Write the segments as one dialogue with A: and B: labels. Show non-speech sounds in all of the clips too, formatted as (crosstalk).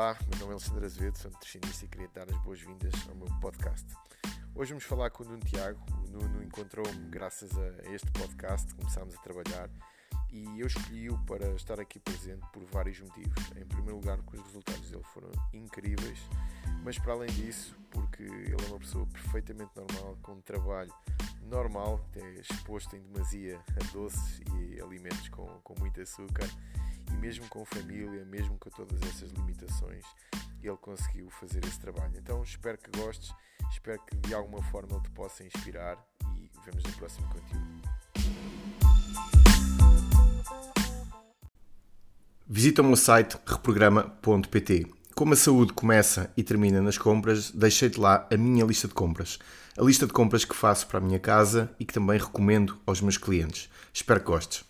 A: Olá, meu nome é Alexandre Azevedo, sou nutricionista e queria dar as boas-vindas ao meu podcast. Hoje vamos falar com o Nuno Tiago. O Nuno encontrou-me graças a este podcast, começámos a trabalhar e eu escolhi-o para estar aqui presente por vários motivos. Em primeiro lugar, porque os resultados dele foram incríveis, mas para além disso, porque ele é uma pessoa perfeitamente normal, com um trabalho normal, é exposto em demasia a doces e alimentos com, com muito açúcar mesmo com família, mesmo com todas essas limitações, ele conseguiu fazer esse trabalho. Então espero que gostes, espero que de alguma forma ele te possa inspirar e vemos no próximo conteúdo.
B: Visita o meu site reprograma.pt. Como a saúde começa e termina nas compras, deixei-te lá a minha lista de compras. A lista de compras que faço para a minha casa e que também recomendo aos meus clientes. Espero que gostes.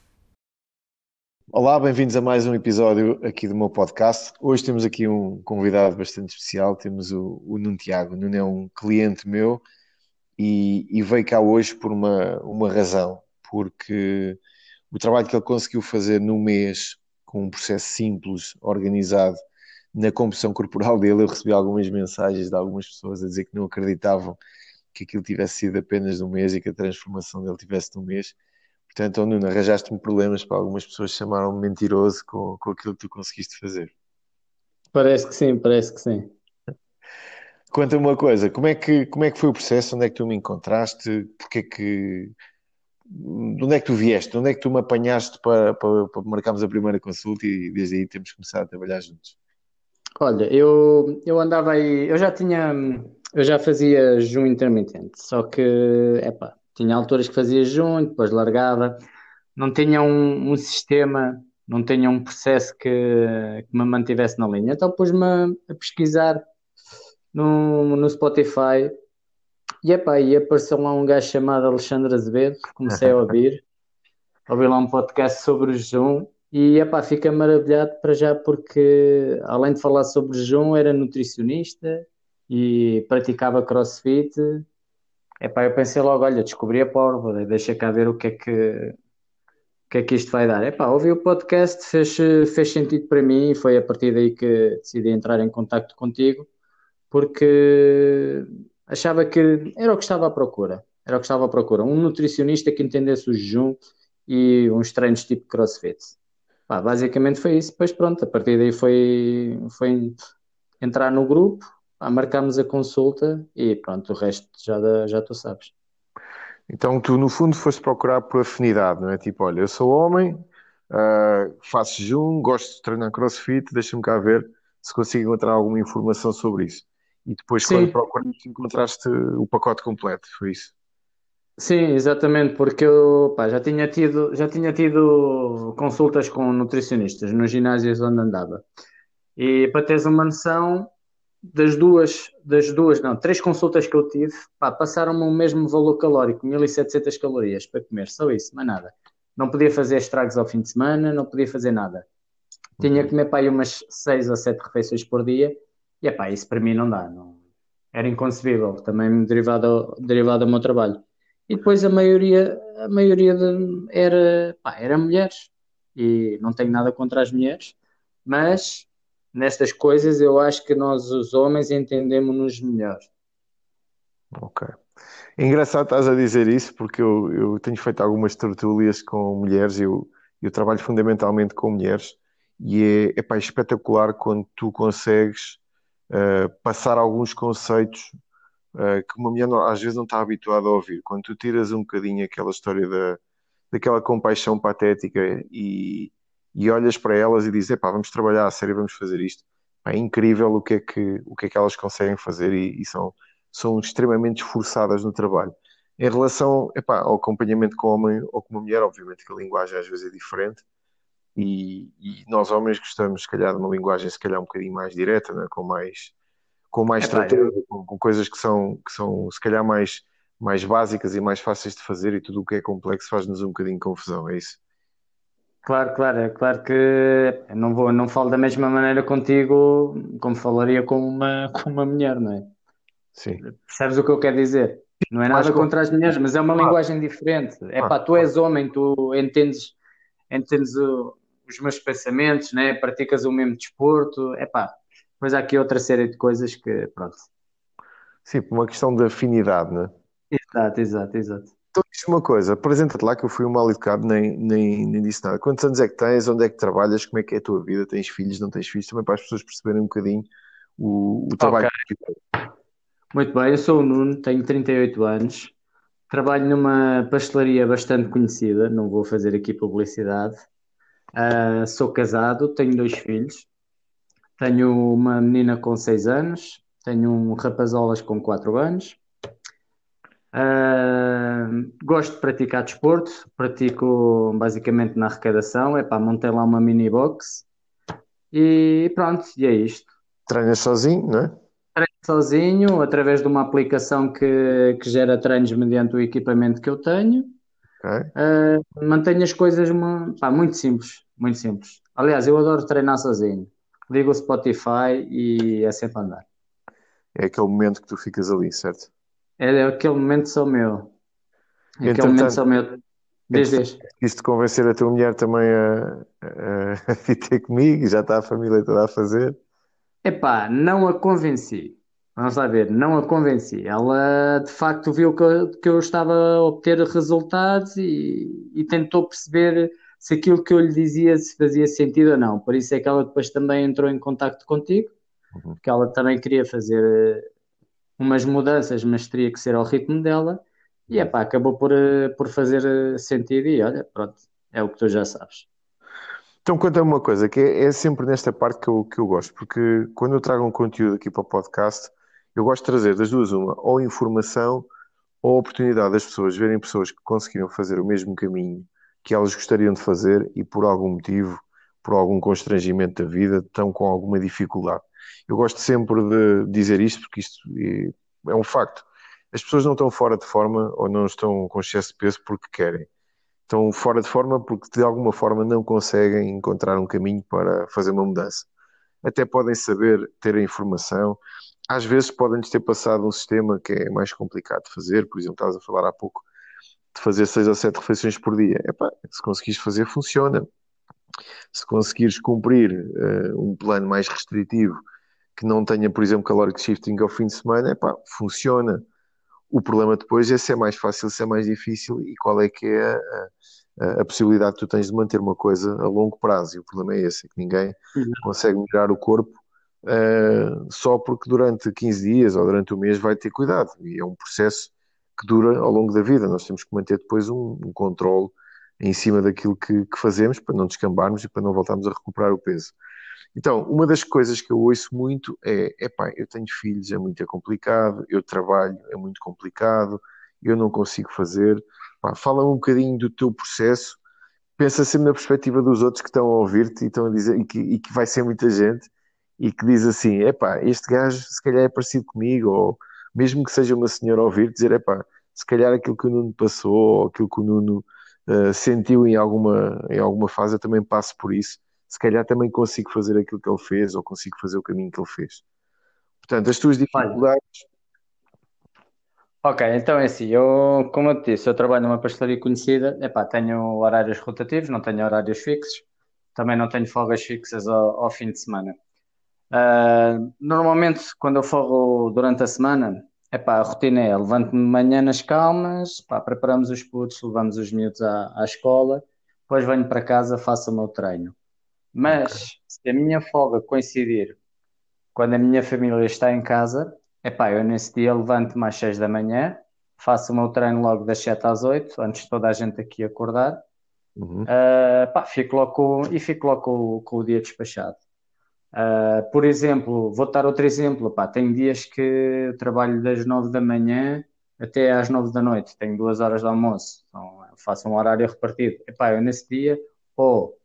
B: Olá, bem-vindos a mais um episódio aqui do meu podcast. Hoje temos aqui um convidado bastante especial, temos o, o Nuno Tiago. Nuno é um cliente meu e, e veio cá hoje por uma, uma razão, porque o trabalho que ele conseguiu fazer no mês com um processo simples, organizado, na composição corporal dele. Eu recebi algumas mensagens de algumas pessoas a dizer que não acreditavam que aquilo tivesse sido apenas de um mês e que a transformação dele tivesse de um mês. Portanto, oh, Nuno, arranjaste-me problemas para algumas pessoas chamaram-me mentiroso com, com aquilo que tu conseguiste fazer.
C: Parece que sim, parece que sim.
B: Conta-me uma coisa, como é, que, como é que foi o processo? Onde é que tu me encontraste? Porque é que de onde é que tu vieste? De onde é que tu me apanhaste para, para, para marcarmos a primeira consulta e desde aí temos começado a trabalhar juntos?
C: Olha, eu, eu andava aí, eu já tinha, eu já fazia junho intermitente, só que, epá, tinha alturas que fazia junho, depois largava, não tinha um, um sistema, não tinha um processo que, que me mantivesse na linha, então pus-me a, a pesquisar no, no Spotify. E epá, e apareceu lá um gajo chamado Alexandre Azevedo, comecei a ouvir, ouvi lá um podcast sobre o jejum. E epá, fiquei maravilhado para já porque além de falar sobre o jejum era nutricionista e praticava crossfit. Epá, eu pensei logo, olha, descobri a porva, deixa cá ver o que é que, o que é que isto vai dar. Epá, ouvi o podcast, fez, fez sentido para mim e foi a partir daí que decidi entrar em contato contigo porque achava que era o que estava à procura. Era o que estava à procura. Um nutricionista que entendesse o jejum e uns treinos tipo crossfit. Pá, basicamente foi isso. Depois pronto, a partir daí foi, foi entrar no grupo, marcámos a consulta e pronto, o resto já, já tu sabes.
B: Então tu no fundo foste procurar por afinidade, não é? Tipo, olha, eu sou homem, uh, faço jejum, gosto de treinar crossfit, deixa-me cá ver se consigo encontrar alguma informação sobre isso. E depois, Sim. quando procuraste, encontraste o pacote completo, foi isso?
C: Sim, exatamente, porque eu pá, já, tinha tido, já tinha tido consultas com nutricionistas nos ginásios onde andava. E para teres uma noção, das duas, das duas, não, três consultas que eu tive, passaram-me o mesmo valor calórico, 1700 calorias para comer, só isso, mais nada. Não podia fazer estragos ao fim de semana, não podia fazer nada. Tinha que comer para aí umas seis ou sete refeições por dia e epá, isso para mim não dá, não, era inconcebível, também derivado, derivado do meu trabalho. E depois a maioria, a maioria de, era, pá, era mulheres, e não tenho nada contra as mulheres, mas nestas coisas eu acho que nós os homens entendemos-nos melhor.
B: Ok. É engraçado estás a dizer isso, porque eu, eu tenho feito algumas tertúlias com mulheres, eu, eu trabalho fundamentalmente com mulheres, e é, é pá, espetacular quando tu consegues uh, passar alguns conceitos uh, que uma mulher não, às vezes não está habituada a ouvir. Quando tu tiras um bocadinho aquela história da, daquela compaixão patética e, e olhas para elas e dizes, vamos trabalhar a sério, vamos fazer isto. É incrível o que é que, o que, é que elas conseguem fazer e, e são, são extremamente esforçadas no trabalho. Em relação epá, ao acompanhamento com homem ou com uma mulher, obviamente que a linguagem às vezes é diferente, e, e, nós homens gostamos, se calhar, de uma linguagem se calhar um bocadinho mais direta, né? com mais com mais estratégia, com, com, coisas que são, que são se calhar mais, mais básicas e mais fáceis de fazer e tudo o que é complexo faz-nos um bocadinho confusão, é isso?
C: Claro, claro, é claro que não vou, não falo da mesma maneira contigo como falaria com uma, (laughs) com uma mulher, não é?
B: Sim.
C: Percebes o que eu quero dizer? Não é nada contra as mulheres, mas é uma linguagem diferente. É pá, tu és homem, tu entendes, entendes o, os meus pensamentos, né? praticas o mesmo desporto, é pá, Depois há aqui outra série de coisas que, pronto.
B: Sim, por uma questão de afinidade, né?
C: Exato, exato, exato.
B: Então diz uma coisa, apresenta-te lá que eu fui um mal educado, nem, nem, nem disse nada. Quantos anos é que tens? Onde é que trabalhas? Como é que é a tua vida? Tens filhos? Não tens filhos? Também para as pessoas perceberem um bocadinho o, o trabalho que
C: okay. Muito bem, eu sou o Nuno, tenho 38 anos, trabalho numa pastelaria bastante conhecida, não vou fazer aqui publicidade. Uh, sou casado, tenho dois filhos, tenho uma menina com 6 anos, tenho um rapazolas com 4 anos Uh, gosto de praticar desporto, pratico basicamente na arrecadação, é para montei lá uma mini box e pronto, e é isto.
B: Treinas sozinho, não é?
C: Treino sozinho, através de uma aplicação que, que gera treinos mediante o equipamento que eu tenho. Okay. Uh, mantenho as coisas pá, muito simples, muito simples. Aliás, eu adoro treinar sozinho. Ligo o Spotify e é sempre andar.
B: É aquele momento que tu ficas ali, certo?
C: É aquele momento só meu. Aquele Entretanto, momento só meu. Desde
B: desde. Isto convencer a tua mulher também a, a, a (laughs) ter comigo, já está a família toda a fazer.
C: Epá, não a convenci. Vamos lá ver, não a convenci. Ela de facto viu que eu, que eu estava a obter resultados e, e tentou perceber se aquilo que eu lhe dizia se fazia sentido ou não. Por isso é que ela depois também entrou em contato contigo, uhum. porque ela também queria fazer umas mudanças, mas teria que ser ao ritmo dela. E epá, acabou por, eh, por fazer eh, sentido e olha, pronto, é o que tu já sabes.
B: Então conta-me uma coisa, que é, é, sempre nesta parte que eu, que eu gosto, porque quando eu trago um conteúdo aqui para o podcast, eu gosto de trazer das duas uma, ou informação ou oportunidade das pessoas verem pessoas que conseguiram fazer o mesmo caminho que elas gostariam de fazer e por algum motivo, por algum constrangimento da vida, estão com alguma dificuldade. Eu gosto sempre de dizer isto porque isto é um facto. As pessoas não estão fora de forma ou não estão com excesso de peso porque querem. Estão fora de forma porque de alguma forma não conseguem encontrar um caminho para fazer uma mudança. Até podem saber ter a informação. Às vezes podem-lhes ter passado um sistema que é mais complicado de fazer. Por exemplo, estavas a falar há pouco de fazer seis ou sete refeições por dia. Epá, se conseguires fazer, funciona. Se conseguires cumprir uh, um plano mais restritivo que não tenha, por exemplo, caloric shifting ao fim de semana, epá, funciona. O problema depois é se é mais fácil, se é mais difícil e qual é que é a, a, possibilidade que tu tens de manter uma coisa a longo prazo. E o problema é esse, é que ninguém uhum. consegue melhorar o corpo uh, só porque durante 15 dias ou durante o mês vai ter cuidado. E é um processo que dura ao longo da vida. Nós temos que manter depois um, um controle em cima daquilo que, que, fazemos para não descambarmos e para não voltarmos a recuperar o peso. Então, uma das coisas que eu ouço muito é: epá, eu tenho filhos, é muito complicado, eu trabalho, é muito complicado, eu não consigo fazer. fala um bocadinho do teu processo, pensa sempre na perspectiva dos outros que estão a ouvir-te e estão a dizer, e que, e que vai ser muita gente, e que diz assim: epá, este gajo se calhar é parecido comigo, ou mesmo que seja uma senhora a ouvir, dizer: epá, se calhar aquilo que o Nuno passou, ou aquilo que o Nuno uh, sentiu em alguma, em alguma fase, eu também passo por isso se calhar também consigo fazer aquilo que ele fez ou consigo fazer o caminho que ele fez. Portanto, as tuas dificuldades.
C: Ok, então é assim, eu, como eu te disse, eu trabalho numa pastelaria conhecida, epá, tenho horários rotativos, não tenho horários fixos, também não tenho folgas fixas ao, ao fim de semana. Uh, normalmente, quando eu folgo durante a semana, epá, a rotina é, levanto-me de manhã nas calmas, epá, preparamos os putos, levamos os miúdos à, à escola, depois venho para casa, faço o meu treino. Mas okay. se a minha folga coincidir quando a minha família está em casa, é pá, eu nesse dia levanto-me às 6 da manhã, faço o meu treino logo das 7 às 8, antes de toda a gente aqui acordar, uhum. uh, pá, fico logo com, e fico logo com, com o dia despachado. Uh, por exemplo, vou dar outro exemplo, pá, tem dias que eu trabalho das 9 da manhã até às 9 da noite, tenho duas horas de almoço, então faço um horário repartido. Epá, eu nesse dia, ou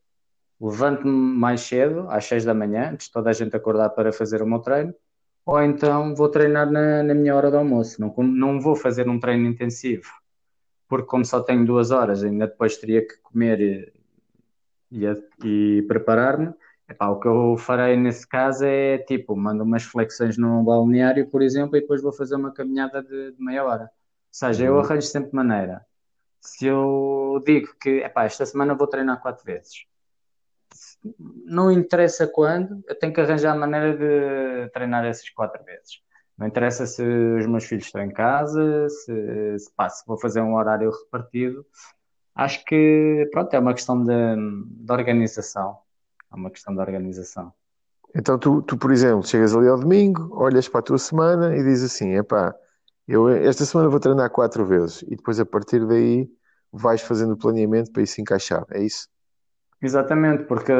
C: levanto-me mais cedo, às 6 da manhã, antes de toda a gente acordar para fazer o meu treino, ou então vou treinar na, na minha hora de almoço. Não, não vou fazer um treino intensivo, porque como só tenho duas horas, ainda depois teria que comer e, e, e preparar-me. o que eu farei nesse caso é tipo, mando umas flexões no balneário, por exemplo, e depois vou fazer uma caminhada de, de meia hora. Ou seja, eu uhum. arranjo sempre maneira. Se eu digo que epá, esta semana vou treinar quatro vezes, não interessa quando, eu tenho que arranjar a maneira de treinar essas quatro vezes. Não interessa se os meus filhos estão em casa, se, se, pá, se vou fazer um horário repartido. Acho que, pronto, é uma questão de, de organização. É uma questão de organização.
B: Então tu, tu, por exemplo, chegas ali ao domingo, olhas para a tua semana e dizes assim, epá, eu esta semana vou treinar quatro vezes e depois a partir daí vais fazendo o planeamento para isso encaixar, é isso?
C: Exatamente, porque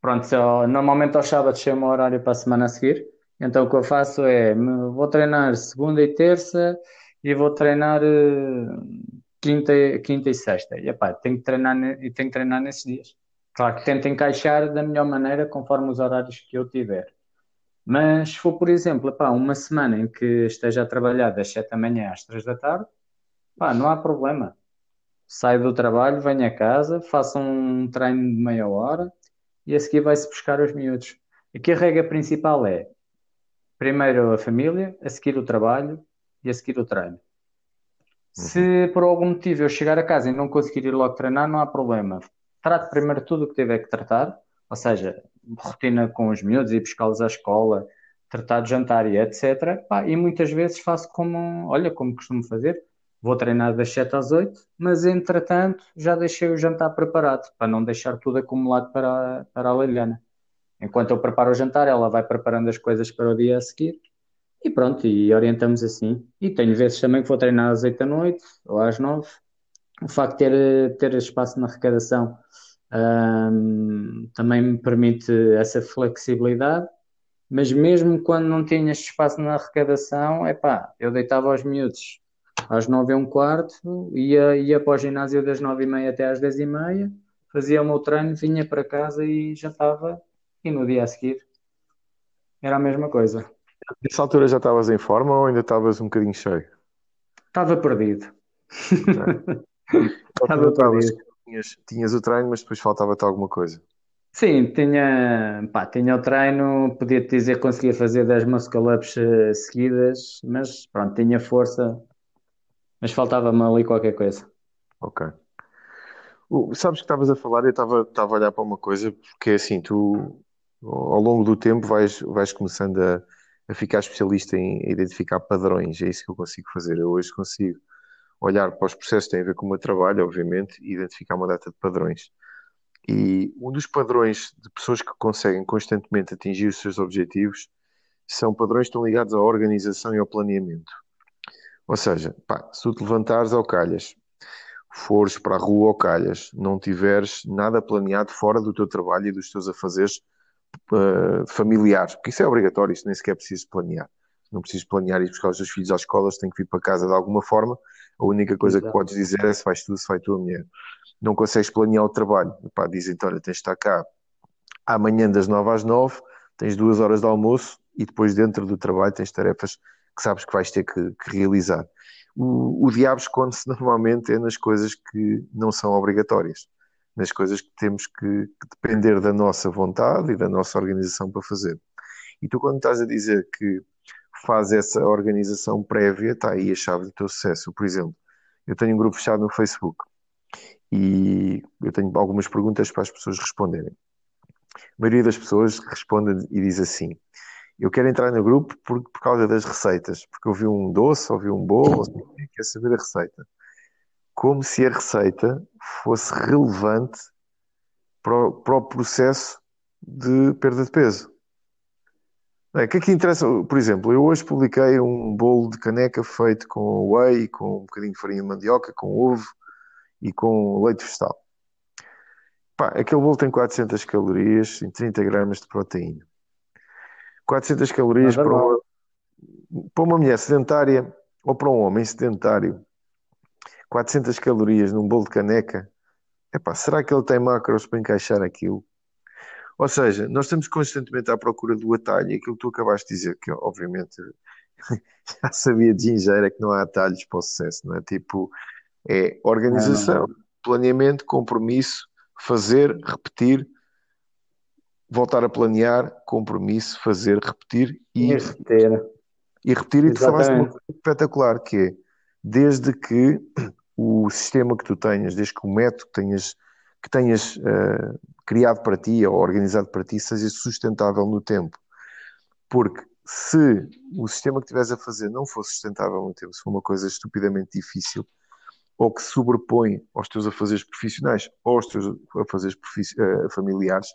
C: pronto, eu, normalmente aos sábados chamo o horário para a semana a seguir, então o que eu faço é vou treinar segunda e terça e vou treinar uh, quinta, quinta e sexta. E epá, tenho que treinar e tenho que treinar nesses dias. Claro que tento encaixar da melhor maneira conforme os horários que eu tiver. Mas se for, por exemplo, epá, uma semana em que esteja a trabalhar das 7 da manhã às 3 da tarde, epá, não há problema. Saio do trabalho, venho a casa, faço um treino de meia hora e a seguir vai-se buscar os miúdos. Aqui a regra principal é primeiro a família, a seguir o trabalho e a seguir o treino. Se uhum. por algum motivo eu chegar a casa e não conseguir ir logo treinar, não há problema. Trato primeiro tudo o que tiver que tratar, ou seja, rotina com os miúdos, ir buscá-los à escola, tratar de jantar e etc. Pá, e muitas vezes faço como, olha, como costumo fazer, vou treinar das 7 às 8, mas entretanto já deixei o jantar preparado, para não deixar tudo acumulado para, para a Liliana. Enquanto eu preparo o jantar, ela vai preparando as coisas para o dia a seguir. E pronto, e orientamos assim. E tenho vezes também que vou treinar às 8 da noite ou às 9. O facto de ter, ter espaço na arrecadação um, também me permite essa flexibilidade. Mas mesmo quando não tinha espaço na arrecadação, é pá, eu deitava aos miúdos às 9 e um quarto, ia, ia para o ginásio das 9 e meia até às 10 e meia, fazia o meu treino, vinha para casa e já estava e no dia a seguir era a mesma coisa.
B: Nessa altura já estavas em forma ou ainda estavas um bocadinho cheio?
C: Estava perdido. (laughs) Estava perdido.
B: Tinhas, tinhas o treino, mas depois faltava-te alguma coisa.
C: Sim, tinha, pá, tinha o treino, podia-te dizer que conseguia fazer 10 muscle ups uh, seguidas, mas pronto, tinha força, mas faltava-me ali qualquer coisa.
B: Ok. Uh, sabes que estavas a falar, eu estava a olhar para uma coisa, porque assim, tu ao longo do tempo vais, vais começando a, a ficar especialista em identificar padrões, é isso que eu consigo fazer. Eu hoje consigo olhar para os processos que têm a ver com o meu trabalho, obviamente, e identificar uma data de padrões. E um dos padrões de pessoas que conseguem constantemente atingir os seus objetivos são padrões que estão ligados à organização e ao planeamento. Ou seja, pá, se tu te levantares ao calhas, fores para a rua ao calhas, não tiveres nada planeado fora do teu trabalho e dos teus afazeres uh, familiares, porque isso é obrigatório, isso nem sequer é preciso planear. Não precisas planear ir buscar os teus filhos às escolas, têm que vir para casa de alguma forma. A única coisa Exato. que podes dizer é se vais tu, se vai tua mulher. Não consegues planear o trabalho. Pá, dizem olha, tens de estar cá amanhã das nove às nove, tens duas horas de almoço e depois dentro do trabalho tens tarefas que sabes que vais ter que, que realizar. O, o diabo esconde-se (laughs) normalmente é nas coisas que não são obrigatórias nas coisas que temos que, que, depender da nossa vontade e da nossa organização para fazer. E tu, quando estás a dizer que faz essa organização prévia, está aí a chave do teu sucesso. Por exemplo, eu tenho um grupo fechado no Facebook e eu tenho algumas perguntas para as pessoas responderem. A maioria das pessoas responde e diz assim: Eu quero entrar no grupo por, por causa das receitas, porque eu vi um doce, ou vi um bolo, quer saber a receita como se a receita fosse relevante para o, para o processo de perda de peso. o que é que interessa? Por exemplo, eu hoje publiquei um bolo de caneca feito com whey, com um bocadinho de farinha de mandioca, com ovo e com leite vegetal. Pá, aquele bolo tem 400 calorias e 30 gramas de proteína. 400 calorias para uma, para uma mulher sedentária ou para um homem sedentário 400 calorias num bolo de caneca, epá, será que ele tem macros para encaixar aquilo? Ou seja, nós estamos constantemente à procura do atalho e aquilo que tu acabaste de dizer, que obviamente (laughs) já sabia de engenheiro, é que não há atalhos para o sucesso, não é? Tipo, é organização, não. planeamento, compromisso, fazer, repetir, voltar a planear, compromisso, fazer, repetir e, e repetir. E repetir, e tu falaste uma coisa espetacular, que é desde que o sistema que tu tenhas, desde que o método que tenhas que tenhas uh, criado para ti ou organizado para ti seja sustentável no tempo. Porque se o sistema que estiveres a fazer não for sustentável no tempo, se for uma coisa estupidamente difícil, ou que sobrepõe aos teus afazeres profissionais ou aos teus afazeres uh, familiares,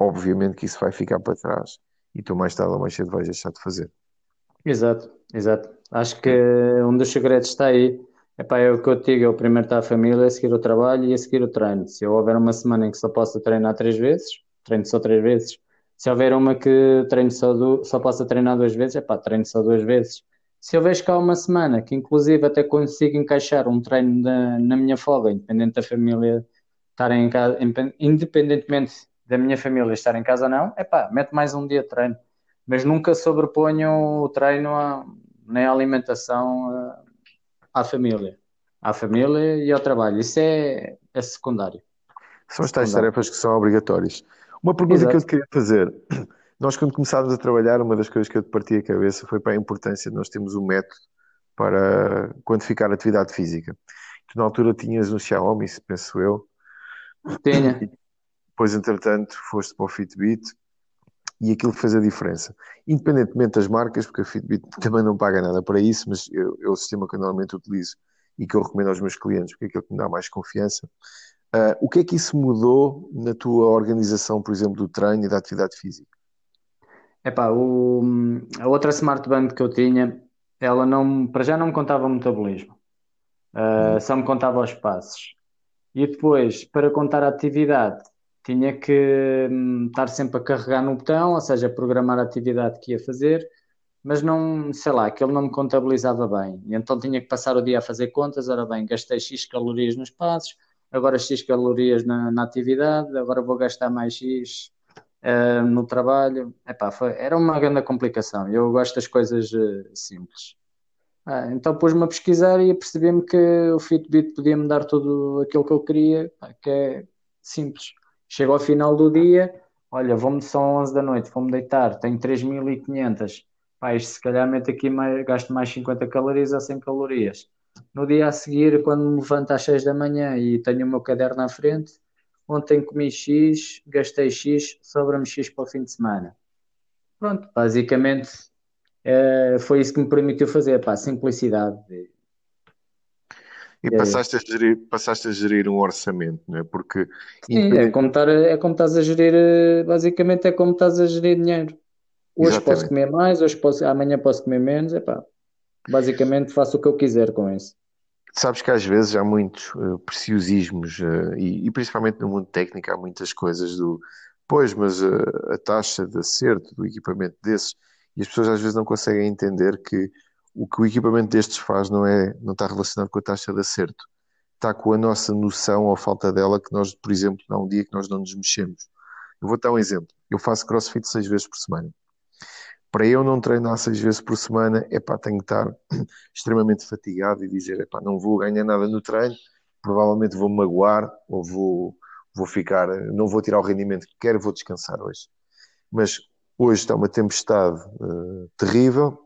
B: obviamente que isso vai ficar para trás e tu mais tarde ou mais cedo vais deixar de fazer.
C: Exato, exato. Acho que um dos segredos está aí. Epá, é o que eu te digo, é o primeiro está a família, a seguir o trabalho e a seguir o treino. Se eu houver uma semana em que só possa treinar três vezes, treino só três vezes. Se houver uma que treino só, do, só possa treinar duas vezes, epá, treino só duas vezes. Se eu vejo cá uma semana que inclusive até consigo encaixar um treino na, na minha folga, independente da família estar em casa, independentemente da minha família estar em casa ou não, é pá, mete mais um dia de treino. Mas nunca sobreponho o treino a, nem a alimentação a, à família. À família e ao trabalho. Isso é, é secundário.
B: São as tais tarefas que são obrigatórias. Uma pergunta Exato. que eu te queria fazer. Nós, quando começámos a trabalhar, uma das coisas que eu te parti a cabeça foi para a importância de nós termos um método para quantificar a atividade física. Tu, na altura, tinhas um Xiaomi, penso eu.
C: Tinha.
B: Depois, entretanto, foste para o Fitbit e aquilo fez a diferença. Independentemente das marcas, porque a Fitbit (laughs) também não paga nada para isso, mas eu, é o sistema que eu normalmente utilizo e que eu recomendo aos meus clientes, porque é aquilo que me dá mais confiança. Uh, o que é que isso mudou na tua organização, por exemplo, do treino e da atividade física?
C: Epá, o, a outra smartband que eu tinha, ela não, para já não me contava o metabolismo, uh, só me contava os passos. E depois, para contar a atividade, tinha que hum, estar sempre a carregar no botão, ou seja, programar a atividade que ia fazer, mas não, sei lá, aquilo não me contabilizava bem. Então tinha que passar o dia a fazer contas, ora bem, gastei X calorias nos passos, agora X calorias na, na atividade, agora vou gastar mais X uh, no trabalho. Epá, foi, era uma grande complicação. Eu gosto das coisas uh, simples. Ah, então pus-me a pesquisar e percebi-me que o Fitbit podia me dar tudo aquilo que eu queria, que é simples. Chego ao final do dia, olha, vou-me são 11 da noite, vou-me deitar, tenho 3.500. Pá, se calhar mete aqui, mais, gasto mais 50 calorias a 100 calorias. No dia a seguir, quando me levanto às 6 da manhã e tenho o meu caderno à frente, ontem comi X, gastei X, sobra-me X para o fim de semana. Pronto, basicamente é, foi isso que me permitiu fazer, pá, simplicidade.
B: E passaste, a gerir, passaste a gerir um orçamento, não é? Porque
C: Sim, é como, estar, é como estás a gerir, eh, basicamente é como estás a gerir dinheiro. Hoje Exatamente. posso comer mais, hoje posso, amanhã posso comer menos, é pá. Basicamente faço o que eu quiser com isso.
B: Sabes que às vezes há muitos uh, preciosismos uh, e, e, principalmente no mundo técnico há muitas coisas do pois, mas uh, a taxa de acerto do equipamento desses e as pessoas às vezes não conseguem entender que o que o equipamento destes faz não é não está relacionado com a taxa de acerto, está com a nossa noção ou falta dela que nós, por exemplo, há um dia que nós não nos mexemos. Eu vou dar um exemplo. Eu faço crossfit seis vezes por semana para eu não treinar seis vezes por semana, é pá, tenho que estar (clears throat) extremamente fatigado e dizer, é não vou ganhar nada no treino, provavelmente vou magoar ou vou, vou ficar, não vou tirar o rendimento que quero, vou descansar hoje. Mas hoje está uma tempestade uh, terrível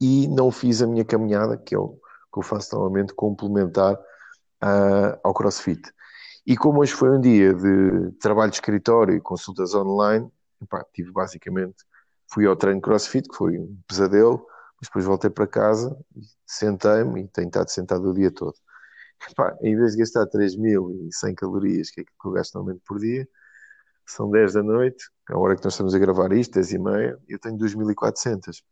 B: e não fiz a minha caminhada, que é o que eu faço normalmente, complementar uh, ao CrossFit. E como hoje foi um dia de trabalho de escritório e consultas online, epá, tive basicamente fui ao treino crossfit, que foi um pesadelo, mas depois voltei para casa, sentei-me e tenho estado sentado o dia todo. Epá, em vez de gastar 3.100 calorias, que é que eu gasto normalmente por dia, são 10 da noite, a hora que nós estamos a gravar isto, 10 e meia, eu tenho 2.400.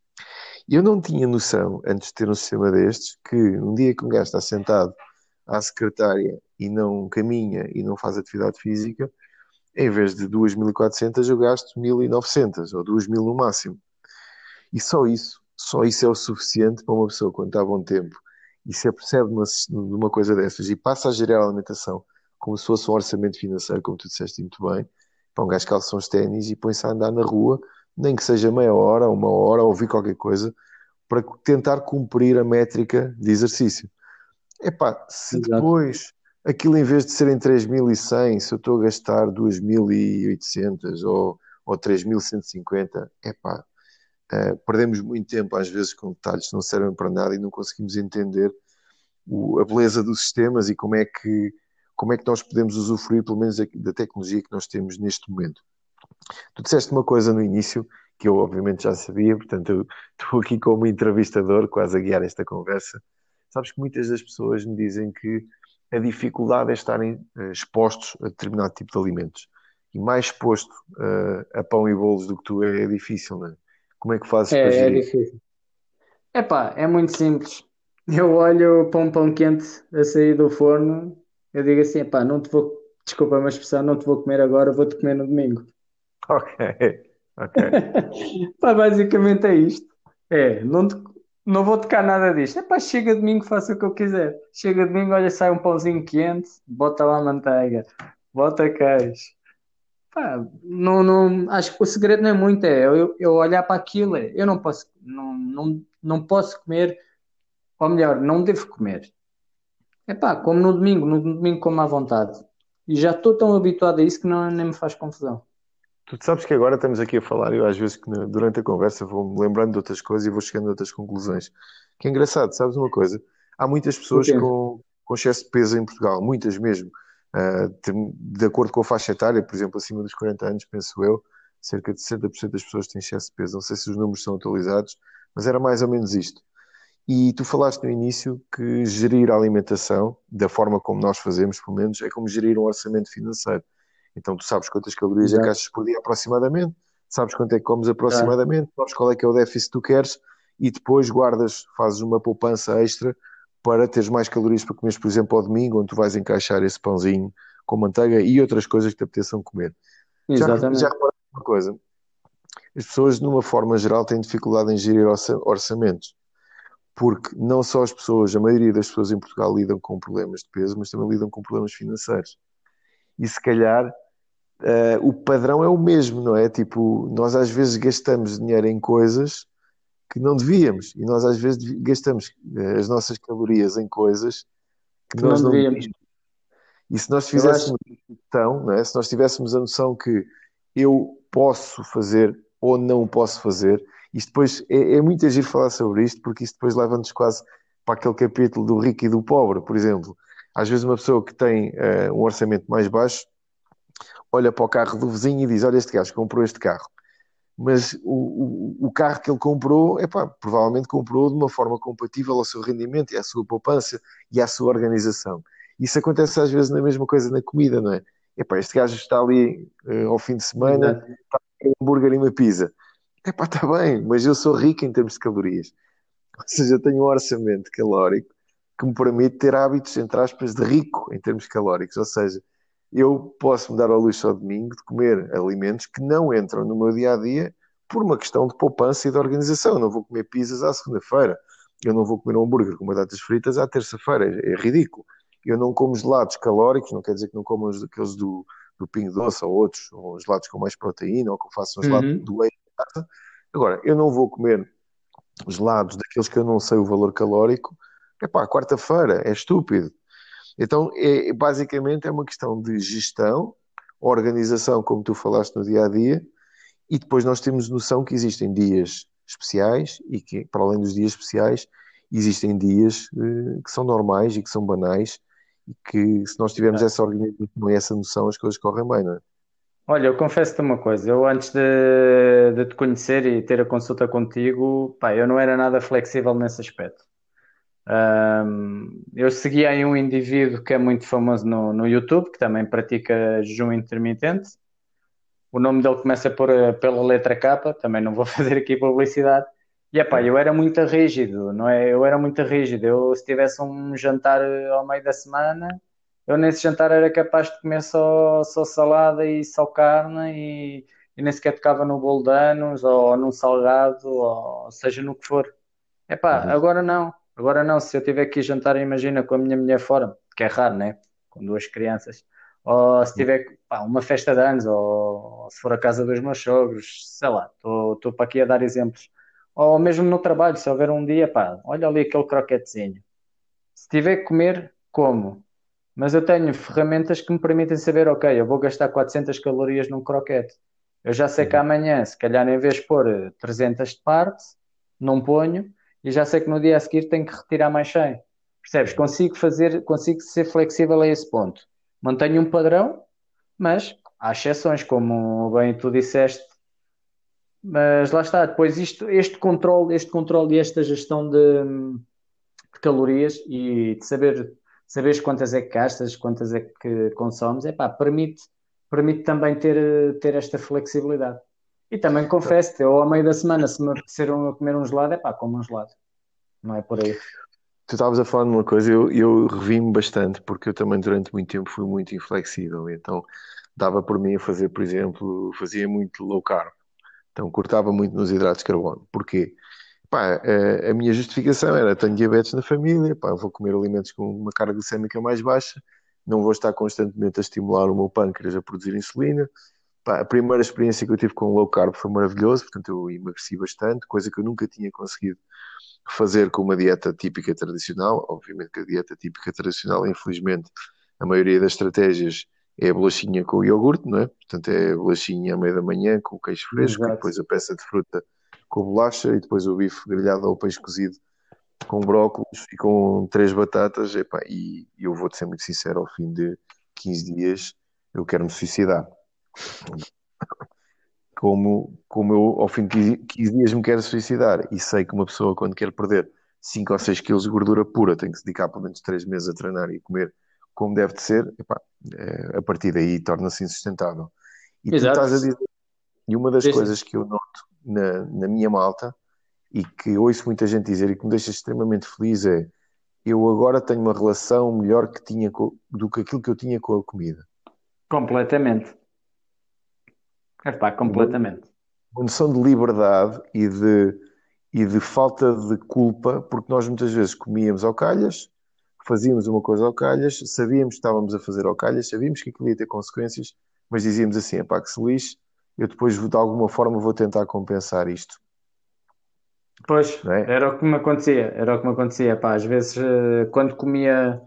B: Eu não tinha noção, antes de ter um sistema destes, que um dia que um gajo está sentado à secretária e não caminha e não faz atividade física, em vez de 2.400 eu gasto 1.900 ou 2.000 no máximo. E só isso, só isso é o suficiente para uma pessoa quando está a bom tempo e se apercebe de uma, coisa dessas e passa a gerir a alimentação como se fosse um orçamento financeiro, como tu disseste muito bem, para um gajo calça uns ténis e põe-se a andar na rua, nem que seja meia hora, uma hora, ouvir qualquer coisa, para tentar cumprir a métrica de exercício. Epá, se Exato. depois aquilo em vez de serem 3.100, se eu estou a gastar 2.800 ou, ou 3.150, epá, uh, perdemos muito tempo às vezes com detalhes que não servem para nada e não conseguimos entender o, a beleza dos sistemas e como é que como é que nós podemos usufruir, pelo menos, da tecnologia que nós temos neste momento. Tu disseste uma coisa no início que eu, obviamente, já sabia, portanto, estou aqui como entrevistador, quase a guiar esta conversa. Sabes que muitas das pessoas me dizem que a dificuldade é estarem uh, expostos a determinado tipo de alimentos. E mais exposto uh, a pão e bolos do que tu é, é difícil, não é? Como é que fazes
C: é,
B: para
C: gerir? É difícil. Epá, é muito simples. Eu olho para um pão quente a sair do forno, eu digo assim, epá, não te vou, desculpa a expressão, não te vou comer agora, vou-te comer no domingo. (laughs)
B: Ok, ok. (laughs)
C: Pá, basicamente é isto. É, não, te, não vou tocar nada disto. Epá, chega domingo, faça o que eu quiser. Chega domingo, olha, sai um pãozinho quente, bota lá manteiga, bota queijo. Pá, não, não, acho que o segredo não é muito, é eu, eu olhar para aquilo, é, eu não posso, não, não, não posso comer, ou melhor, não devo comer. É pá, como no domingo, no domingo como à vontade. E já estou tão habituado a isso que não, nem me faz confusão.
B: Tu sabes que agora estamos aqui a falar, eu às vezes que durante a conversa vou-me lembrando de outras coisas e vou chegando a outras conclusões. Que é engraçado, sabes uma coisa? Há muitas pessoas com, com excesso de peso em Portugal, muitas mesmo. Uh, de acordo com a faixa etária, por exemplo, acima dos 40 anos, penso eu, cerca de 60% das pessoas têm excesso de peso. Não sei se os números são atualizados, mas era mais ou menos isto. E tu falaste no início que gerir a alimentação, da forma como nós fazemos, pelo menos, é como gerir um orçamento financeiro. Então tu sabes quantas calorias é que gastas por dia aproximadamente, sabes quanto é que comes aproximadamente, sabes qual é que é o déficit que tu queres e depois guardas, fazes uma poupança extra para teres mais calorias para comeres, por exemplo, ao domingo, onde tu vais encaixar esse pãozinho com manteiga e outras coisas que te apeteçam comer. Exatamente. Já, já uma coisa, as pessoas, de uma forma geral, têm dificuldade em gerir orçamentos, porque não só as pessoas, a maioria das pessoas em Portugal lidam com problemas de peso, mas também lidam com problemas financeiros. E se calhar uh, o padrão é o mesmo, não é? Tipo, nós às vezes gastamos dinheiro em coisas que não devíamos. E nós às vezes gastamos eh, as nossas calorias em coisas que, que nós não devíamos. devíamos. E se nós fizéssemos então, não é? se nós tivéssemos a noção que eu posso fazer ou não posso fazer, isto depois é, é muito agir falar sobre isto, porque isto depois leva-nos quase para aquele capítulo do rico e do pobre, por exemplo. Às vezes uma pessoa que tem uh, um orçamento mais baixo olha para o carro do vizinho e diz: Olha, este gajo comprou este carro mas o, o, o, carro que ele comprou, epá, provavelmente comprou de uma forma compatível ao seu rendimento e à sua poupança e à sua organização. Isso acontece às vezes na mesma coisa na comida, não é? Epá, este gajo está ali uh, ao fim de semana, está com um hambúrguer e uma pizza. Epá, está bem, mas eu sou rico em termos de calorias. (laughs) Ou seja, eu tenho um orçamento calórico que me permite ter hábitos, entre aspas, de rico em termos calóricos. Ou seja, eu posso me dar ao luxo ao domingo de comer alimentos que não entram no meu dia a dia por uma questão de poupança e de organização. Eu não vou comer pizzas à segunda-feira, eu não vou comer um hambúrguer com batatas fritas à terça-feira, é, é, ridículo. Eu não como gelados calóricos, não quer dizer que não como aqueles do, do Pingo Doce ou outros, ou gelados com mais proteína, ou que eu faço um gelado uhum. do whey. Agora, eu não vou comer gelados daqueles que eu não sei o valor calórico, é pá, quarta-feira, é estúpido. Então, é, basicamente, é uma questão de gestão, organização, como tu falaste no dia a dia, e depois nós temos noção que existem dias especiais e que, para além dos dias especiais, existem dias eh, que são normais e que são banais e que, se nós tivermos essa organização e essa noção, as coisas correm bem, não é?
C: Olha, eu confesso-te uma coisa, eu antes de, de, te conhecer e ter a consulta contigo, pá, eu não era nada flexível nesse aspecto. Um, eu segui aí um indivíduo que é muito famoso no, no YouTube, que também pratica jejum intermitente. O nome dele começa por, eh, pela letra K, também não vou (laughs) fazer aqui publicidade. E epá, eu era muito rígido, não é? Eu era muito rígido. Eu, se tivesse um jantar eh, ao meio da semana, eu nesse jantar era capaz de comer só, só salada e só carne e, e nem sequer tocava no bolo de anos ou num salgado, ou seja no que for. Epá, uhum. agora não Agora não, se eu tiver que jantar, imagina, com a minha mulher fora, que é raro, né? Com duas crianças. Ou se tiver pá, uma festa de anos, ou, se for a casa dos meus sogros, sei lá, estou para aqui a dar exemplos. Ou mesmo no trabalho, se houver um dia, pá, olha ali aquele croquetezinho. Se tiver que comer, como. Mas eu tenho ferramentas que me permitem saber, ok, eu vou gastar 400 calorias num croquete. Eu já sei que amanhã, se calhar em vez de pôr 300 de parte, não ponho, e já sei que no dia a seguir tenho que retirar mais 100. Percebes? Consigo fazer, consigo ser flexível a esse ponto. mantenho um padrão, mas há exceções, como bem tu disseste. Mas lá está, depois isto, este controle, este controle e esta gestão de, de calorias e de saber saberes quantas é que gastas, quantas é que consomes, é pá, permite, permite também ter, ter esta flexibilidade. E também confesso, eu ao meio da semana, se me apeteceram a comer um gelado, é pá, como um gelado. Não é por aí.
B: Tu estavas a falar de uma coisa, eu, eu revi-me bastante, porque eu também durante muito tempo fui muito inflexível, então dava por mim a fazer, por exemplo, fazia muito low carb, então cortava muito nos hidratos de carbono. Porquê? Pá, a, a, minha justificação era, tenho diabetes na família, pá, vou comer alimentos com uma carga glicémica mais baixa, não vou estar constantemente a estimular o meu pâncreas a produzir insulina. Pá, a primeira experiência que eu tive com low carb foi maravilhosa, portanto eu emagreci bastante, coisa que eu nunca tinha conseguido fazer com uma dieta típica tradicional. Obviamente que a dieta típica tradicional, infelizmente, a maioria das estratégias é a bolachinha com o iogurte, não é? Portanto, é a bolachinha à meia da manhã com o queijo fresco, e depois a peça de fruta com bolacha e depois o bife grelhado ou peixe cozido com brócolis e com três batatas. Epá, e eu vou-te ser muito sincero, ao fim de 15 dias eu quero me suicidar como, como eu ao fim de 15 dias me quero suicidar e sei que uma pessoa quando quer perder 5 ou 6 quilos de gordura pura tem que se dedicar pelo menos 3 meses a treinar e comer como deve de ser, epá, é, a partir daí torna-se insustentável. E Exato. tu estás a dizer, e uma das coisas que eu noto na, na minha malta e que ouço muita gente dizer e que me deixa extremamente feliz é eu agora tenho uma relação melhor que tinha com, do que aquilo que eu tinha com a comida.
C: Completamente. É pá, completamente.
B: Uma noção de liberdade e de, e de falta de culpa, porque nós muitas vezes comíamos ao calhas, fazíamos uma coisa ao calhas, sabíamos que estávamos a fazer ao calhas, sabíamos que aquilo ia ter consequências, mas dizíamos assim: pá, que se lixe, eu depois de alguma forma vou tentar compensar isto.
C: Pois, é? era o que me acontecia, era o que me acontecia, pá, às vezes eh, quando comia,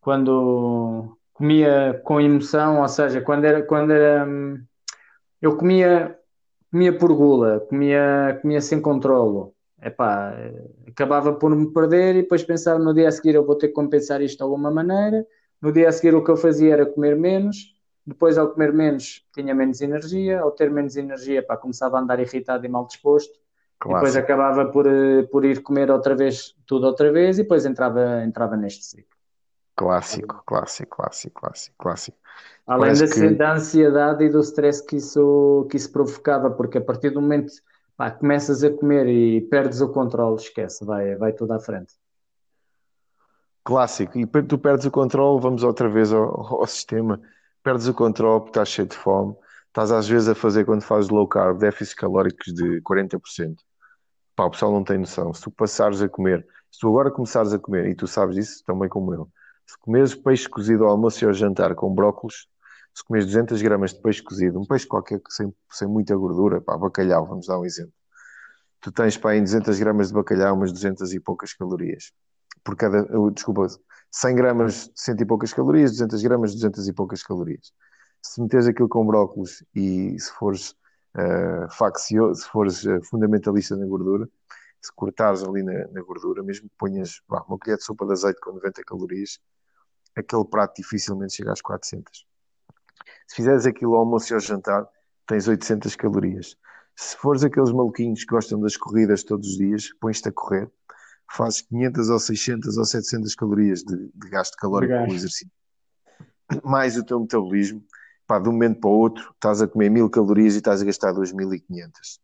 C: quando comia com emoção, ou seja, quando era, quando era hum, eu comia, comia por gula, comia, comia sem controlo. Epá, acabava por me perder e depois pensava no dia a seguir eu vou ter que compensar isto de alguma maneira. No dia a seguir o que eu fazia era comer menos. Depois, ao comer menos, tinha menos energia. Ao ter menos energia, pá, começava a andar irritado e mal disposto. Depois acabava por, eh, por ir comer outra vez, tudo outra vez, e depois entrava, entrava neste ciclo.
B: Clássico, clássico, clássico, clássico, clássico.
C: Além da, que... da, ansiedade e do stress que isso, que isso provocava, porque a partir do momento pá, começas a comer e perdes o controle, esquece, vai, vai tudo à frente.
B: Clássico, e tu perdes o controle, vamos outra vez ao, ao sistema, perdes o controle porque estás cheio de fome, estás às vezes a fazer quando fazes low carb déficits calóricos de 40%. Pá, o pessoal não tem noção. Se tu passares a comer, se tu agora começares a comer, e tu sabes isso também como eu, se comeres peixe cozido ao almoço e ao jantar com brócolis, se comes 200 gramas de peixe cozido, um peixe qualquer sem, sem muita gordura, pá, bacalhau, vamos dar um exemplo. Tu tens para em 200 gramas de bacalhau umas 200 e poucas calorias. Por cada, desculpa, 100 gramas, 100 e poucas calorias, 200 gramas, 200 e poucas calorias. Se meteres aquilo com brócolis e se fores uh, se fores uh, fundamentalista na gordura, se cortares ali na, na gordura, mesmo que ponhas bah, uma colher de sopa de azeite com 90 calorias, aquele prato dificilmente chega às 400. Se fizeres aquilo ao almoço e ao jantar, tens 800 calorias. Se fores aqueles maluquinhos que gostam das corridas todos os dias, pões-te a correr, fazes 500 ou 600 ou 700 calorias de, de gasto calórico com o exercício. Mais o teu metabolismo, pá, de um momento para o outro, estás a comer 1000 calorias e estás a gastar 2500.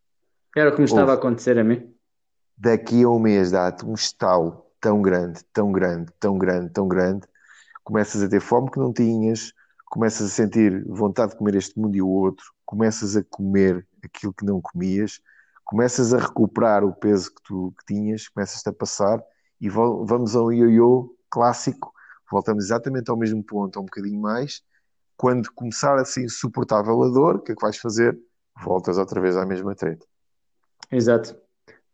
C: Era o que me estava a acontecer a mim.
B: Daqui a um mês dá-te um estalo tão grande, tão grande, tão grande, tão grande, começas a ter fome que não tinhas, começas a sentir vontade de comer este mundo e o outro, começas a comer aquilo que não comias, começas a recuperar o peso que tu que tinhas, começas a passar e vamos ao ioiô clássico, voltamos exatamente ao mesmo ponto, um bocadinho mais. Quando começar a ser insuportável a dor, o que é que vais fazer? Voltas outra vez à mesma treta.
C: Exato.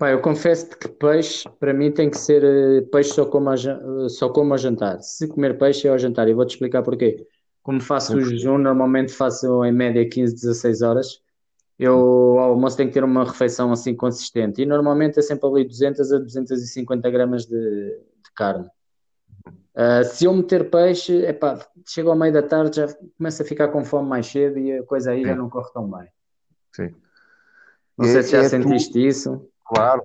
C: Pá, eu confesso que peixe, para mim, tem que ser uh, peixe só como, a, só como a jantar. Se comer peixe é ao jantar, e vou-te explicar porquê. Como faço o jejum, normalmente faço em média 15, 16 horas. Eu ao almoço tenho que ter uma refeição assim consistente. E normalmente é sempre ali 200 a 250 gramas de, de carne. Uh, se eu meter peixe, epá, chega ao meio da tarde, já começa a ficar com fome mais cedo e a coisa aí já não corre tão bem.
B: Sim.
C: Não sei se já é sentiste tu... isso.
B: Claro,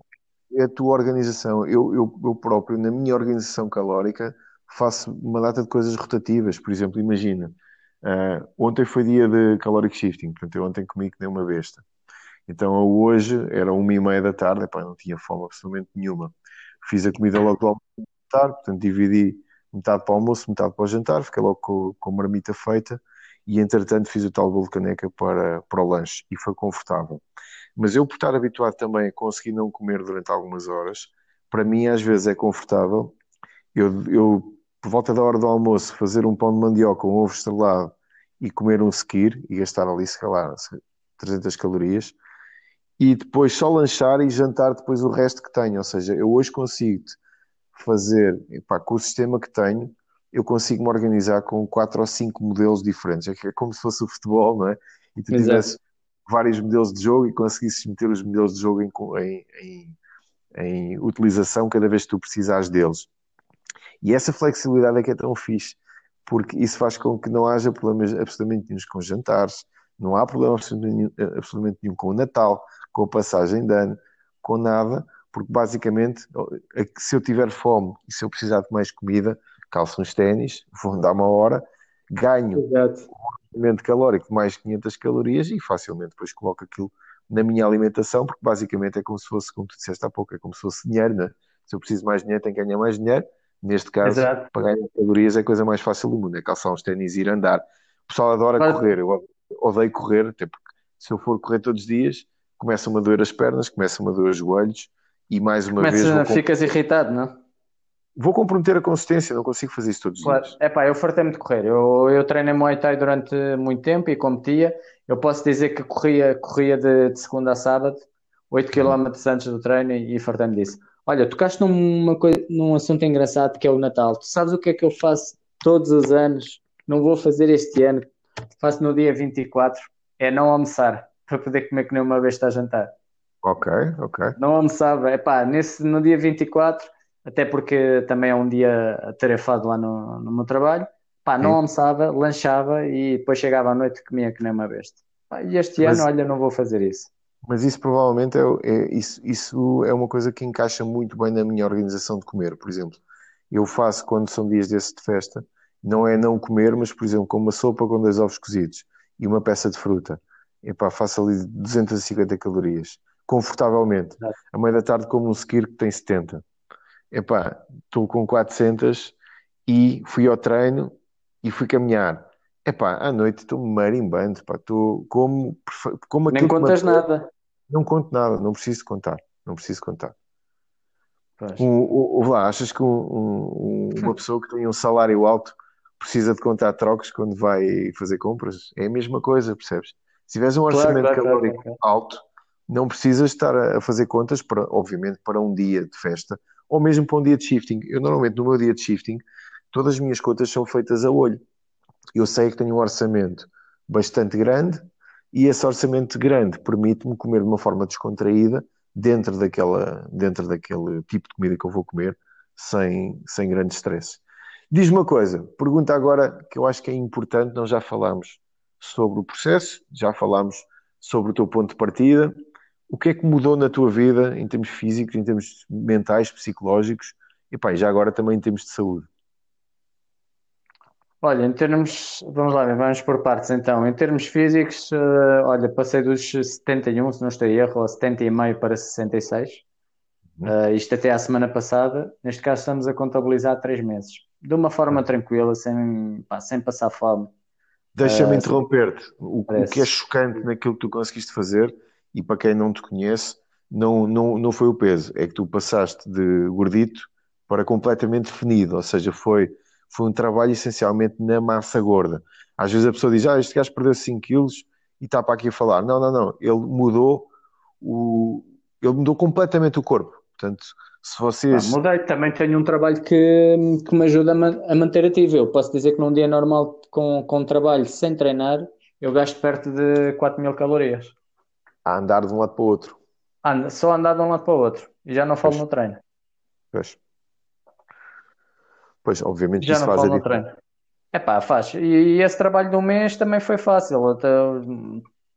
B: é a tua organização. Eu, eu, eu próprio, na minha organização calórica, faço uma data de coisas rotativas. Por exemplo, imagina, uh, ontem foi dia de caloric shifting, portanto, eu ontem comi que nem uma besta. Então, hoje era uma e meia da tarde, epá, não tinha fome absolutamente nenhuma. Fiz a comida logo ao tarde, portanto, dividi metade para o almoço, metade para o jantar, fiquei logo com, com a marmita feita e, entretanto, fiz o tal bolo de caneca para, para o lanche e foi confortável. Mas eu, por estar habituado também a conseguir não comer durante algumas horas, para mim, às vezes, é confortável eu, eu por volta da hora do almoço, fazer um pão de mandioca, um ovo estrelado e comer um sequir e gastar ali, se calhar, 300 calorias e depois só lanchar e jantar depois o resto que tenho. Ou seja, eu hoje consigo fazer, epá, com o sistema que tenho, eu consigo me organizar com quatro ou cinco modelos diferentes. É, é como se fosse o futebol, não é? E tu tivesse vários modelos de jogo e conseguisses meter os modelos de jogo em, em, em, utilização cada vez que tu precisares deles. E essa flexibilidade é que é tão fixe, porque isso faz com que não haja problemas absolutamente nenhum com jantares, não há problema absolutamente nenhum, absolutamente nenhum com o Natal, com a passagem de ano, com nada, porque basicamente, se eu tiver fome e se eu precisar de mais comida, calço uns ténis, vou andar uma hora, ganho Exato. um rendimento calórico de mais 500 calorias e facilmente depois coloco aquilo na minha alimentação, porque basicamente é como se fosse, como tu disseste há pouco, é como se fosse dinheiro, né? se eu preciso mais dinheiro, tenho que ganhar mais dinheiro, neste caso, Exato. para ganhar calorias é a coisa mais fácil do mundo, é calçar uns ténis e ir andar. O pessoal adora Mas... correr, eu odeio correr, até porque se eu for correr todos os dias, começa-me a doer as pernas, começa-me a doer os joelhos e mais uma
C: Começa,
B: vez.
C: Ficas irritado, não?
B: Vou comprometer a consistência, não consigo fazer isso todos os claro. dias.
C: É pá, eu fartei-me de correr. Eu, eu treinei Muay Thai durante muito tempo e competia. Eu posso dizer que corria, corria de, de segunda a sábado, 8 km uhum. antes do treino e, e fartei-me disso. Olha, tocaste numa coisa, num assunto engraçado que é o Natal. Tu sabes o que é que eu faço todos os anos? Não vou fazer este ano. Faço no dia 24. É não almoçar (laughs) para poder comer que nem uma vez está a jantar.
B: Ok, ok.
C: Não almoçava, é pá, nesse, no dia 24, até porque também é um dia atarefado lá no, no meu trabalho, pá, não Sim. almoçava, lanchava e depois chegava à noite e comia que nem uma besta. Pá, e este Mas... ano, olha, não vou fazer isso.
B: Mas isso provavelmente é, é, isso, isso é uma coisa que encaixa muito bem na minha organização de comer, por exemplo. Eu faço quando são dias desses de festa, não é não comer, mas por exemplo, com uma sopa com dois ovos cozidos e uma peça de fruta epá, faço ali 250 calorias, confortavelmente. À meia da tarde como um skir que tem 70. Epá, estou com 400 e fui ao treino e fui caminhar. Epá, à noite estou-me marimbando, pá, estou como, como
C: Nem contas nada.
B: Não conto nada, não preciso contar, não preciso contar. O, o, lá, achas que um, um, uma (laughs) pessoa que tem um salário alto precisa de contar trocos quando vai fazer compras? É a mesma coisa, percebes? Se tiveres um orçamento claro, claro, calórico claro, alto, não precisas estar a fazer contas, para, obviamente, para um dia de festa ou mesmo para um dia de shifting. Eu, normalmente, no meu dia de shifting, todas as minhas contas são feitas a olho. Eu sei que tenho um orçamento bastante grande e esse orçamento grande permite-me comer de uma forma descontraída dentro, daquela, dentro daquele tipo de comida que eu vou comer sem, sem grande stress. Diz-me uma coisa, pergunta agora que eu acho que é importante, nós já falámos sobre o processo, já falámos sobre o teu ponto de partida. O que é que mudou na tua vida em termos físicos, em termos mentais, psicológicos e pá, já agora também em termos de saúde?
C: Olha, em termos, vamos lá, vamos por partes então. Em termos físicos, uh, olha, passei dos 71, se não estou em erro, ou 70,5 para 66. Uhum. Uh, isto até à semana passada. Neste caso, estamos a contabilizar 3 meses. De uma forma tranquila, sem, pá, sem passar fome.
B: Deixa-me uh, interromper-te. O, o, que é chocante naquilo que tu conseguiste fazer, e para quem não te conhece, não, não, não foi o peso, é que tu passaste de gordito para completamente definido, ou seja, foi, foi um trabalho essencialmente na massa gorda. Às vezes a pessoa diz, ah, este gajo perdeu 5 quilos e está para aqui a falar. Não, não, não, ele mudou o, ele mudou completamente o corpo. Portanto, se vocês.
C: Ah, mudei, também tenho um trabalho que, que me ajuda a, man a manter ativo. Eu posso dizer que num dia normal com, com trabalho sem treinar, eu gasto perto de 4 mil calorias.
B: A andar de um lado para o outro.
C: Anda, só andar de um lado para o outro. E já não falo pois. no treino.
B: Pois. Pois, obviamente
C: Já
B: isso
C: não
B: faz a
C: falo no
B: diferença.
C: treino. Epá, faz. E, e esse trabalho de um mês também foi fácil. Até,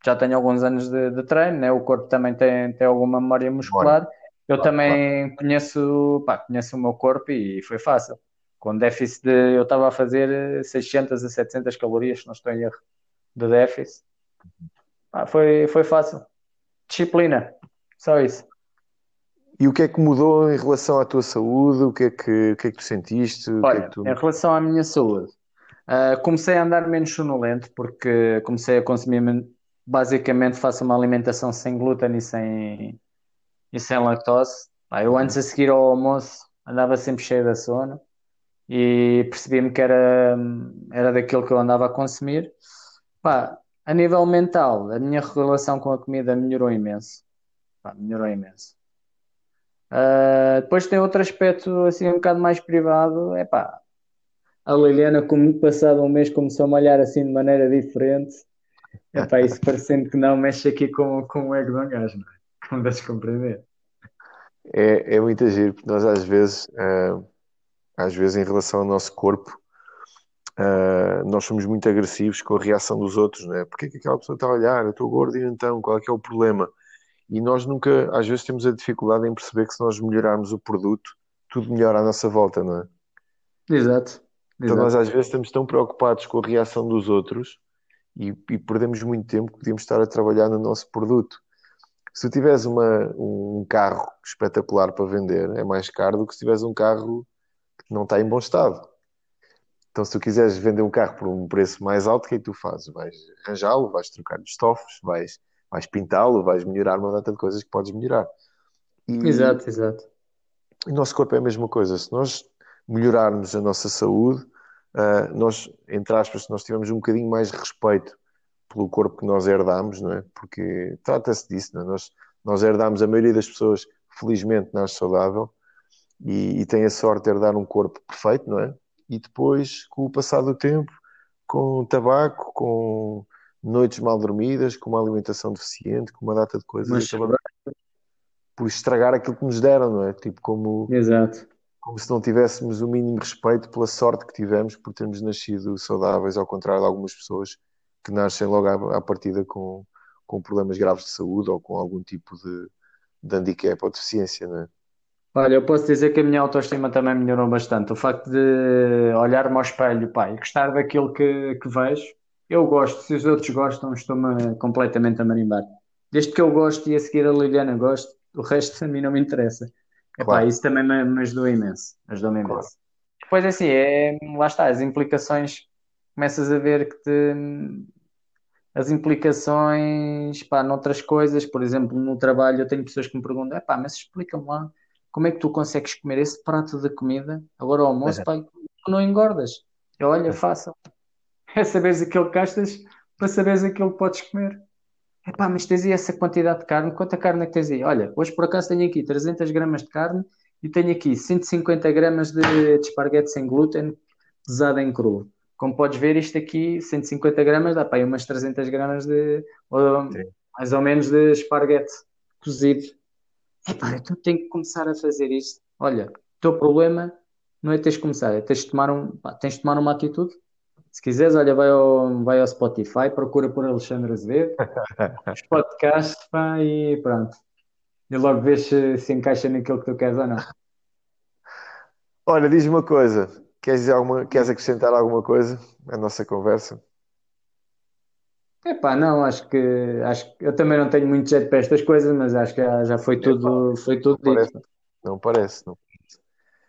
C: já tenho alguns anos de, de treino, né? O corpo também tem, tem alguma memória muscular. Eu
B: Claro,
C: também conheço, pá, conheço o meu corpo e foi fácil. Com déficit de, eu estava a fazer 600 a 700 calorias, se não estou em erro, de déficit. Pá, foi, foi fácil. Disciplina, só isso.
B: E o que é que mudou em relação à tua saúde? O que é que, o que é que tu sentiste? É
C: Olha,
B: que tu...
C: em relação à minha saúde, ah, comecei a andar menos sonolento porque comecei a consumir, men- basicamente faço uma alimentação sem glúten e sem, e sem lactose. Pá, eu antes a seguir ao almoço andava sempre cheio de sono e percebi-me que era, era daquilo que eu andava a consumir. Pá, a nível mental, a minha relação com a comida melhorou imenso. Pá, melhorou imenso. Ah, depois tem outro aspecto assim um bocado mais privado, é pá, a Liliana, como passado um mês, começou a olhar assim de maneira diferente. É pá, isso parecendo que não mexe aqui com, com o ego um gajo, não é? Como deves compreender.
B: É, é muito agir, porque nós às vezes, ah, às vezes em relação ao nosso corpo, ah, nós somos muito agressivos com a reação dos outros, não é? Porque é que aquela pessoa está a olhar? Eu estou gordo e então, qual é que é o problema? E nós nunca, às vezes temos a dificuldade em perceber que se nós melhorarmos o produto, tudo melhora à nossa volta, não é?
C: Exato,
B: Então nós
C: exato.
B: às vezes estamos tão preocupados com a reação dos outros e, e perdemos muito tempo que podíamos estar a trabalhar no nosso produto. Se tu tiveres uma, um carro espetacular para vender, é mais caro do que se tiveres um carro que não está em bom estado. Então, se tu quiseres vender um carro por um preço mais alto, o que é que tu fazes? Vais arranjá-lo, vais trocar os estofos, vais, vais pintá-lo, vais melhorar uma data de coisas que podes melhorar. E
C: Exato, exato.
B: o nosso corpo é a mesma coisa. Se nós melhorarmos a nossa saúde, ah, nós, entre aspas, se nós tivermos um bocadinho mais de respeito pelo corpo que nós herdamos, não é? Porque trata-se disso, não é? Nós, nós herdamos, a maioria das pessoas, felizmente, nasce saudável e, e tem a sorte de herdar um corpo perfeito, não é? E depois, com o passar do tempo, com tabaco, com noites mal dormidas, com uma alimentação deficiente, com uma data de coisas,
C: Mas,
B: por estragar aquilo que nos deram, não é? Tipo, como,
C: exato.
B: como se não tivéssemos o mínimo respeito pela sorte que tivemos por termos nascido saudáveis, ao contrário de algumas pessoas que nascem logo à, à partida com, com problemas graves de saúde ou com algum tipo de, de handicap ou deficiência, não é?
C: Olha, eu posso dizer que a minha autoestima também melhorou bastante. O facto de olhar-me ao espelho, pá, e gostar daquilo que, que vejo, eu gosto. Se os outros gostam, estou-me completamente a marimbar. Desde que eu gosto e a seguir a Liliana gosto, o resto a mim não me interessa. Epá,
B: Claro.
C: isso também me, me ajudou imenso. Ajudou-me
B: Claro.
C: imenso. Depois, assim, é, lá está, as implicações, começas a ver que te, as implicações, pá, noutras coisas, por exemplo, no trabalho, eu tenho pessoas que me perguntam, epá, mas explica-me lá, como é que tu consegues comer esse prato de comida, agora ao almoço, pá, e tu não engordas? Eu, olha, fácil. (laughs) É saberes aquilo que gastas para saberes aquilo que podes comer. Epá, mas tens aí essa quantidade de carne, quanta carne é que tens aí? Olha, hoje por acaso tenho aqui 300 gramas de carne e tenho aqui 150 gramas de, de esparguete sem glúten, pesado em cru. Como podes ver, isto aqui, 150 gramas, dá para aí umas 300 gramas de, ou, mais ou menos, de esparguete cozido. Epá, então tenho que começar a fazer isto. Olha, o teu problema não é teres de começar, é teres de tomar, um, pá, tens de tomar uma atitude. Se quiseres, olha, vai ao, vai ao Spotify, procura por Alexandre Azevedo, (laughs) os podcasts, pá, e pronto. E logo vês se, se encaixa naquilo que tu queres ou não.
B: Olha, diz-me uma coisa. Queres alguma, queres acrescentar alguma coisa à nossa conversa?
C: Epá, não, acho que, acho que eu também não tenho muito jeito para estas coisas, mas acho que já, já foi tudo, foi tudo
B: Parece,
C: dito.
B: não parece, não.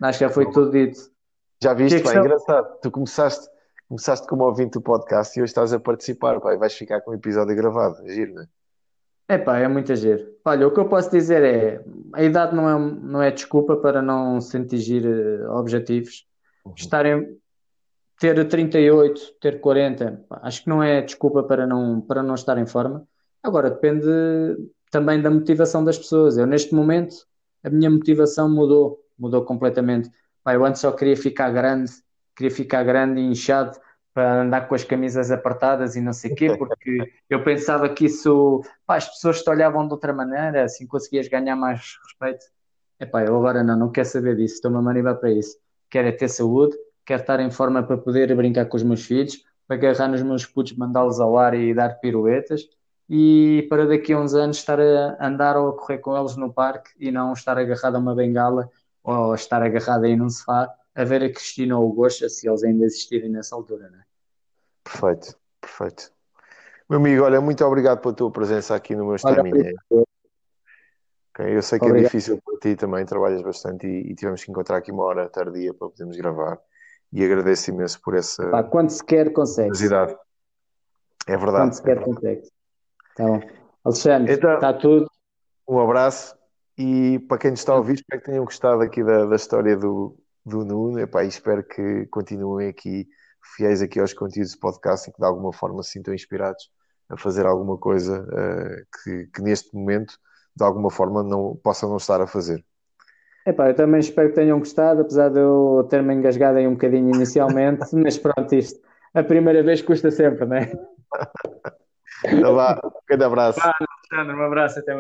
C: Acho que já foi tudo dito.
B: Já viste,
C: Que
B: pá,
C: questão-
B: engraçado. Tu começaste, começaste como ouvinte do podcast e hoje estás a participar, pá, e vais ficar com o episódio gravado. É Giro, não é?
C: Epá, é muito giro. Olha, o que eu posso dizer é, a idade não é, não é desculpa para não se atingir eh, objetivos.
B: Uhum.
C: Estarem, ter 38, ter 40, pá, acho que não é desculpa para não, para não estar em forma. Agora, depende também da motivação das pessoas. Eu, neste momento, a minha motivação mudou, mudou completamente. Pá, eu antes só queria ficar grande, queria ficar grande e inchado para andar com as camisas apertadas e não sei o quê, porque eu pensava que isso, pá, as pessoas te olhavam de outra maneira, assim conseguias ganhar mais respeito. Epá, eu agora não, não quero saber disso, estou-me a manivar para isso. Quero é ter saúde, quero estar em forma para poder brincar com os meus filhos, para agarrar nos meus putos, mandá-los ao ar e dar piruetas, e para daqui a uns anos estar a andar ou a correr com eles no parque e não estar agarrado a uma bengala ou estar agarrado aí num sofá a ver a Cristina ou o Gosha, se eles ainda existirem nessa altura, não é?
B: Perfeito, perfeito. Meu amigo, olha, muito obrigado pela tua presença aqui no meu Estaminé. Okay, eu sei que é obrigado. é difícil para ti também, trabalhas bastante e, e, tivemos que encontrar aqui uma hora tardia para podermos gravar. E agradeço imenso por essa.
C: Pá, quando se quer, consegue.
B: É verdade.
C: Quando se quer,
B: é
C: consegue. Então, Alexandre, então, está tudo.
B: Um abraço e para quem nos está a ouvir, espero que tenham gostado aqui da, da história do, do Nuno. Epá, e espero que continuem aqui fiéis aqui aos conteúdos de podcast e que de alguma forma se sintam inspirados a fazer alguma coisa uh, que, que, neste momento de alguma forma não possam não estar a fazer.
C: Epá, eu também espero que tenham gostado, apesar de eu ter-me engasgado aí um bocadinho inicialmente, (laughs) mas pronto, isto a primeira vez custa sempre, não é?
B: Então vá, um grande abraço.
C: Vá, Alexandre, um abraço até